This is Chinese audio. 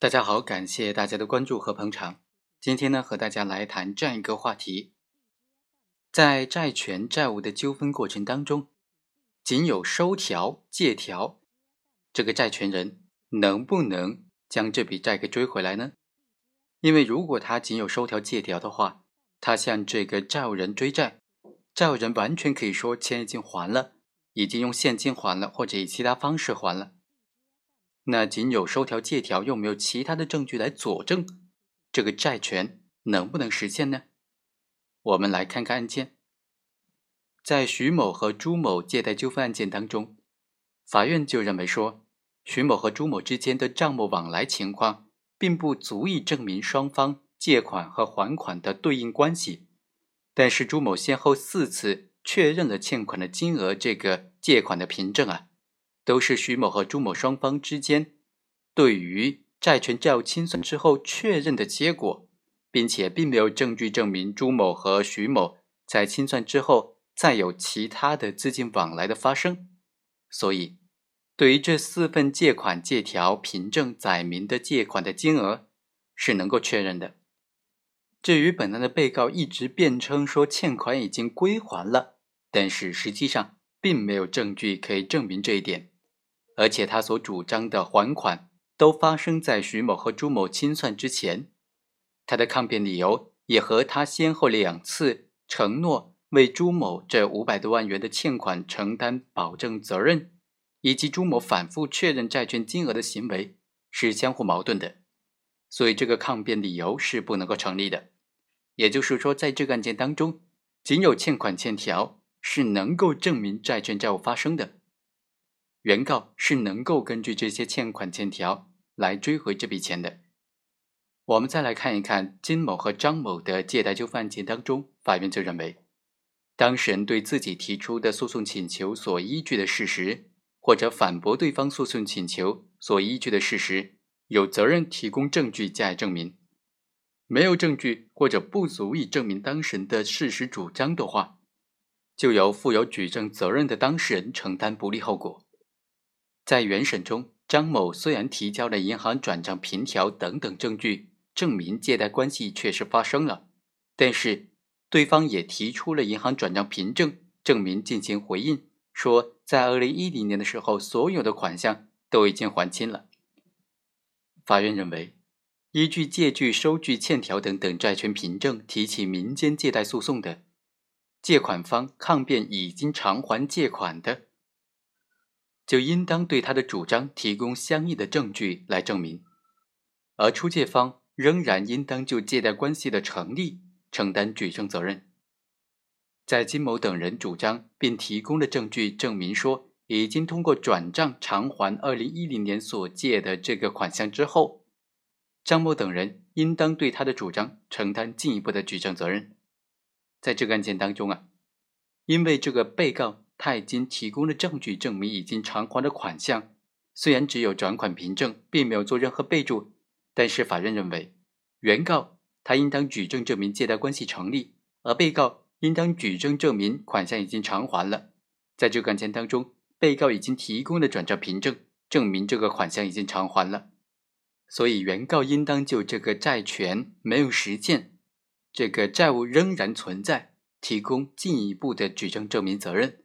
大家好，感谢大家的关注和捧场。今天呢，和大家来谈这样一个话题：在债权债务的纠纷过程当中，仅有收条、借条，这个债权人能不能将这笔债给追回来呢？因为如果他仅有收条、借条的话，他向这个债务人追债，债务人完全可以说钱已经还了，已经用现金还了，或者以其他方式还了。那仅有收条借条，又没有其他的证据来佐证，这个债权能不能实现呢？我们来看看案件。在徐某和朱某借贷纠纷案件当中，法院就认为说，徐某和朱某之间的账目往来情况，并不足以证明双方借款和还款的对应关系。但是朱某先后四次确认了欠款的金额，这个借款的凭证啊。都是徐某和朱某双方之间对于债权债务清算之后确认的结果，并且并没有证据证明朱某和徐某在清算之后再有其他的资金往来的发生，所以对于这四份借款借条凭证载明的借款的金额是能够确认的。至于本案的被告一直辩称说欠款已经归还了，但是实际上并没有证据可以证明这一点。而且他所主张的还款都发生在徐某和朱某清算之前，他的抗辩理由也和他先后两次承诺为朱某这五百多万元的欠款承担保证责任，以及朱某反复确认债权金额的行为是相互矛盾的，所以这个抗辩理由是不能够成立的。也就是说，在这个案件当中，仅有欠款欠条是能够证明债权债务发生的。原告是能够根据这些欠款欠条来追回这笔钱的。我们再来看一看金某和张某的借贷纠纷案件当中，法院就认为，当事人对自己提出的诉讼请求所依据的事实，或者反驳对方诉讼请求所依据的事实，有责任提供证据加以证明。没有证据或者不足以证明当事人的事实主张的话，就由负有举证责任的当事人承担不利后果。在原审中，张某虽然提交了银行转账凭条等等证据，证明借贷关系确实发生了，但是对方也提出了银行转账凭证，证明进行回应，说在二零一零年的时候，所有的款项都已经还清了。法院认为，依据借据、收据、欠条等等债权凭证提起民间借贷诉讼的，借款方抗辩已经偿还借款的。就应当对他的主张提供相应的证据来证明，而出借方仍然应当就借贷关系的成立承担举证责任。在金某等人主张并提供的证据证明说已经通过转账偿还二零一零年所借的这个款项之后，张某等人应当对他的主张承担进一步的举证责任。在这个案件当中啊，因为这个被告。他已经提供了证据，证明已经偿还的款项，虽然只有转款凭证，并没有做任何备注，但是法院认为，原告他应当举证证明借贷关系成立，而被告应当举证证明款项已经偿还了。在这个案件当中，被告已经提供了转账凭证，证明这个款项已经偿还了，所以原告应当就这个债权没有实现，这个债务仍然存在，提供进一步的举证证明责任。